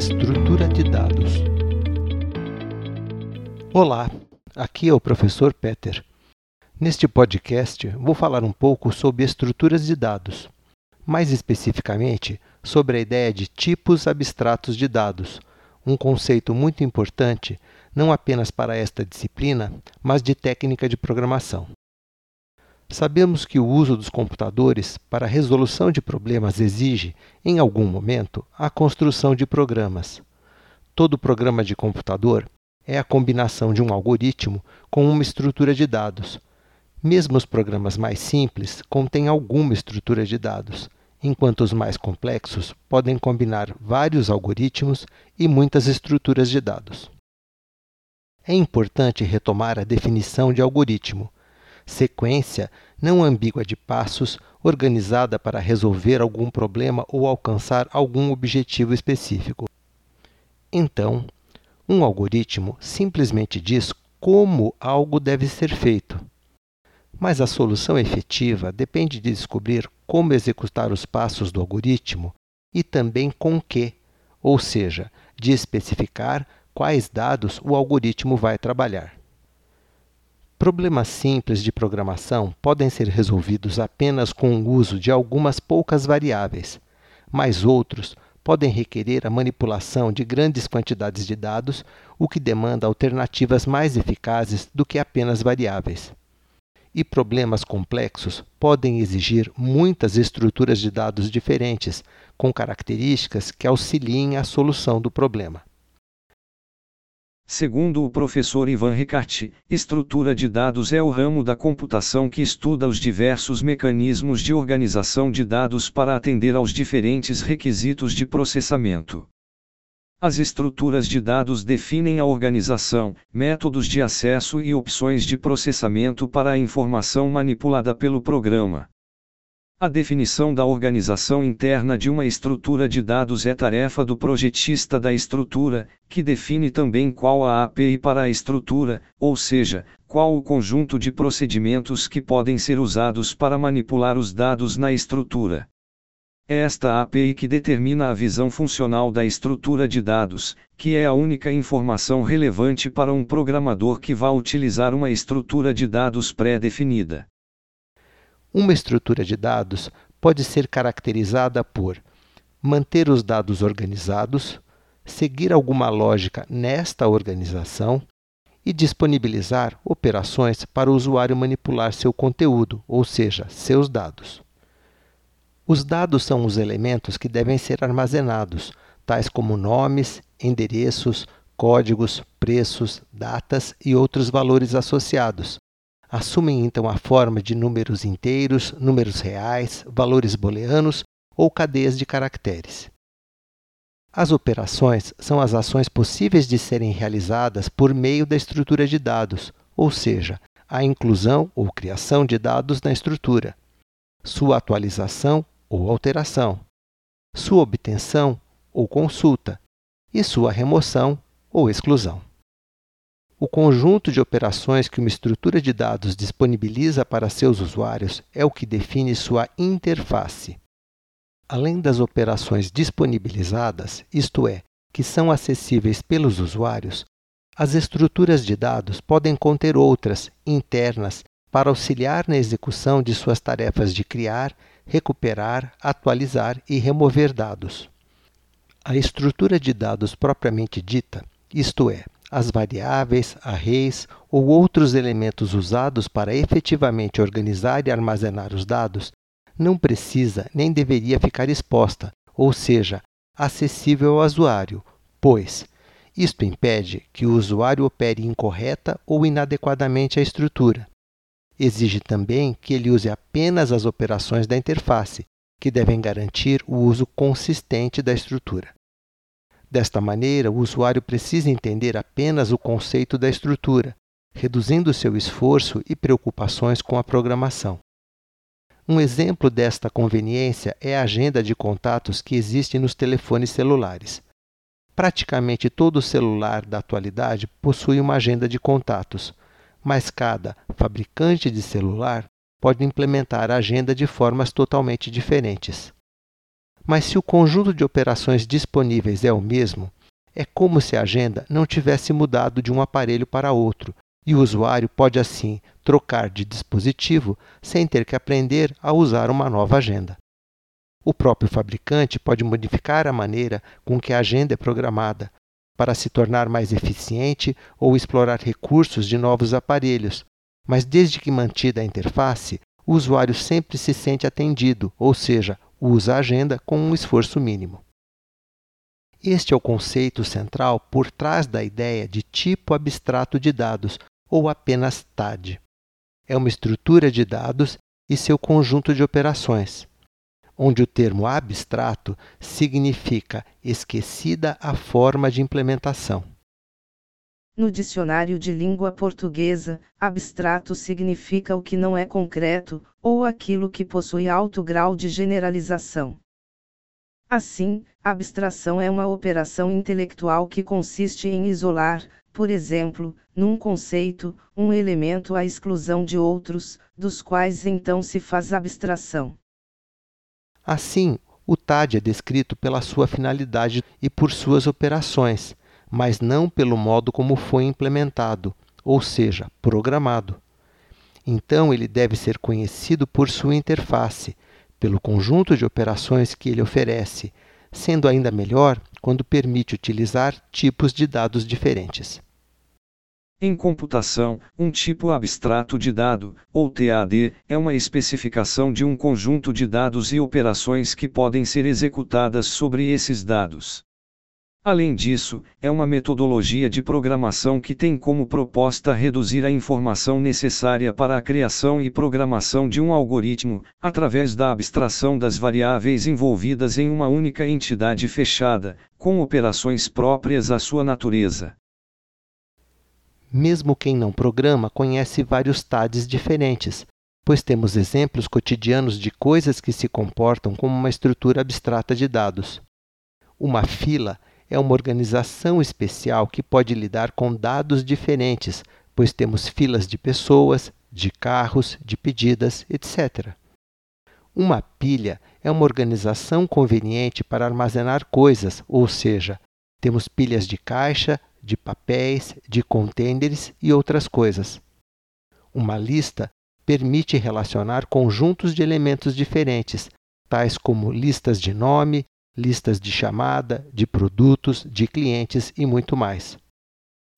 Estrutura de dados. Olá, aqui é o professor Peter. Neste podcast, vou falar um pouco sobre estruturas de dados, mais especificamente sobre a ideia de tipos abstratos de dados, um conceito muito importante não apenas para esta disciplina, mas de técnica de programação. Sabemos que o uso dos computadores para a resolução de problemas exige, em algum momento, a construção de programas. Todo programa de computador é a combinação de um algoritmo com uma estrutura de dados. Mesmo os programas mais simples contêm alguma estrutura de dados, enquanto os mais complexos podem combinar vários algoritmos e muitas estruturas de dados. É importante retomar a definição de algoritmo sequência não ambígua de passos organizada para resolver algum problema ou alcançar algum objetivo específico. Então, um algoritmo simplesmente diz como algo deve ser feito. Mas a solução efetiva depende de descobrir como executar os passos do algoritmo e também com que, ou seja, de especificar quais dados o algoritmo vai trabalhar. Problemas simples de programação podem ser resolvidos apenas com o uso de algumas poucas variáveis, mas outros podem requerer a manipulação de grandes quantidades de dados, o que demanda alternativas mais eficazes do que apenas variáveis. E problemas complexos podem exigir muitas estruturas de dados diferentes, com características que auxiliem a solução do problema. Segundo o professor Ivan Ricarte, estrutura de dados é o ramo da computação que estuda os diversos mecanismos de organização de dados para atender aos diferentes requisitos de processamento. As estruturas de dados definem a organização, métodos de acesso e opções de processamento para a informação manipulada pelo programa. A definição da organização interna de uma estrutura de dados é tarefa do projetista da estrutura, que define também qual a API para a estrutura, ou seja, qual o conjunto de procedimentos que podem ser usados para manipular os dados na estrutura. É esta API que determina a visão funcional da estrutura de dados, que é a única informação relevante para um programador que vá utilizar uma estrutura de dados pré-definida. Uma estrutura de dados pode ser caracterizada por manter os dados organizados, seguir alguma lógica nesta organização e disponibilizar operações para o usuário manipular seu conteúdo, ou seja, seus dados. Os dados são os elementos que devem ser armazenados, tais como nomes, endereços, códigos, preços, datas e outros valores associados, assumem então a forma de números inteiros, números reais, valores booleanos ou cadeias de caracteres. As operações são as ações possíveis de serem realizadas por meio da estrutura de dados, ou seja, a inclusão ou criação de dados na estrutura, sua atualização ou alteração, sua obtenção ou consulta e sua remoção ou exclusão. O conjunto de operações que uma estrutura de dados disponibiliza para seus usuários é o que define sua interface. Além das operações disponibilizadas, isto é, que são acessíveis pelos usuários, as estruturas de dados podem conter outras, internas, para auxiliar na execução de suas tarefas de criar, recuperar, atualizar e remover dados. A estrutura de dados propriamente dita, isto é, as variáveis, arrays ou outros elementos usados para efetivamente organizar e armazenar os dados, não precisa nem deveria ficar exposta, ou seja, acessível ao usuário, pois isto impede que o usuário opere incorreta ou inadequadamente a estrutura. Exige também que ele use apenas as operações da interface, que devem garantir o uso consistente da estrutura. Desta maneira, o usuário precisa entender apenas o conceito da estrutura, reduzindo seu esforço e preocupações com a programação. Um exemplo desta conveniência é a agenda de contatos que existe nos telefones celulares. Praticamente todo celular da atualidade possui uma agenda de contatos, mas cada fabricante de celular pode implementar a agenda de formas totalmente diferentes. Mas se o conjunto de operações disponíveis é o mesmo, é como se a agenda não tivesse mudado de um aparelho para outro, e o usuário pode assim trocar de dispositivo sem ter que aprender a usar uma nova agenda. O próprio fabricante pode modificar a maneira com que a agenda é programada para se tornar mais eficiente ou explorar recursos de novos aparelhos, mas desde que mantida a interface, o usuário sempre se sente atendido, ou seja, usa a agenda com um esforço mínimo. Este é o conceito central por trás da ideia de tipo abstrato de dados, ou apenas TAD. É uma estrutura de dados e seu conjunto de operações, onde o termo abstrato significa esquecida a forma de implementação. No dicionário de língua portuguesa, abstrato significa o que não é concreto, ou aquilo que possui alto grau de generalização. Assim, abstração é uma operação intelectual que consiste em isolar, por exemplo, num conceito, um elemento à exclusão de outros, dos quais então se faz abstração. Assim, o TAD é descrito pela sua finalidade e por suas operações, mas não pelo modo como foi implementado, ou seja, programado. Então, ele deve ser conhecido por sua interface, pelo conjunto de operações que ele oferece, sendo ainda melhor quando permite utilizar tipos de dados diferentes. Em computação, um tipo abstrato de dado, ou TAD, é uma especificação de um conjunto de dados e operações que podem ser executadas sobre esses dados. Além disso, é uma metodologia de programação que tem como proposta reduzir a informação necessária para a criação e programação de um algoritmo, através da abstração das variáveis envolvidas em uma única entidade fechada, com operações próprias à sua natureza. Mesmo quem não programa conhece vários TADs diferentes, pois temos exemplos cotidianos de coisas que se comportam como uma estrutura abstrata de dados. Uma fila é uma organização especial que pode lidar com dados diferentes, pois temos filas de pessoas, de carros, de pedidas, etc. Uma pilha é uma organização conveniente para armazenar coisas, ou seja, temos pilhas de caixa, de papéis, de contêineres e outras coisas. Uma lista permite relacionar conjuntos de elementos diferentes, tais como listas de nome, listas de chamada, de produtos, de clientes e muito mais.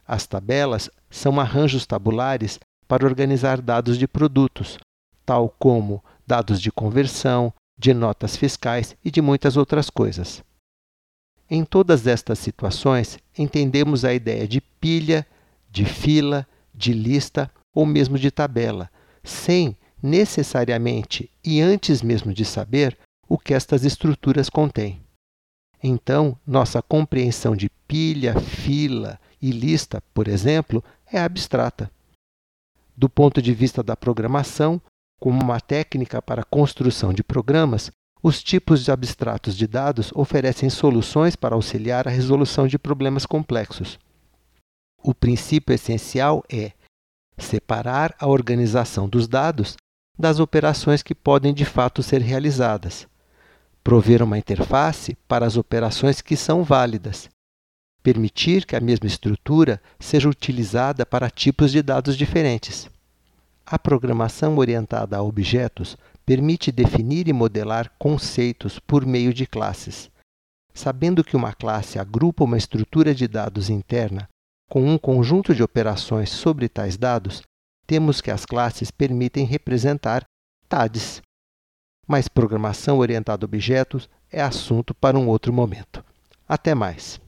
As tabelas são arranjos tabulares para organizar dados de produtos, tal como dados de conversão, de notas fiscais e de muitas outras coisas. Em todas estas situações, entendemos a ideia de pilha, de fila, de lista ou mesmo de tabela, sem necessariamente e antes mesmo de saber o que estas estruturas contêm. Então, nossa compreensão de pilha, fila e lista, por exemplo, é abstrata. Do ponto de vista da programação, como uma técnica para a construção de programas, os tipos abstratos de dados oferecem soluções para auxiliar a resolução de problemas complexos. O princípio essencial é separar a organização dos dados das operações que podem de fato ser realizadas prover uma interface para as operações que são válidas, permitir que a mesma estrutura seja utilizada para tipos de dados diferentes. A programação orientada a objetos permite definir e modelar conceitos por meio de classes. Sabendo que uma classe agrupa uma estrutura de dados interna com um conjunto de operações sobre tais dados, temos que as classes permitem representar TADs, mas programação orientada a objetos é assunto para um outro momento. Até mais!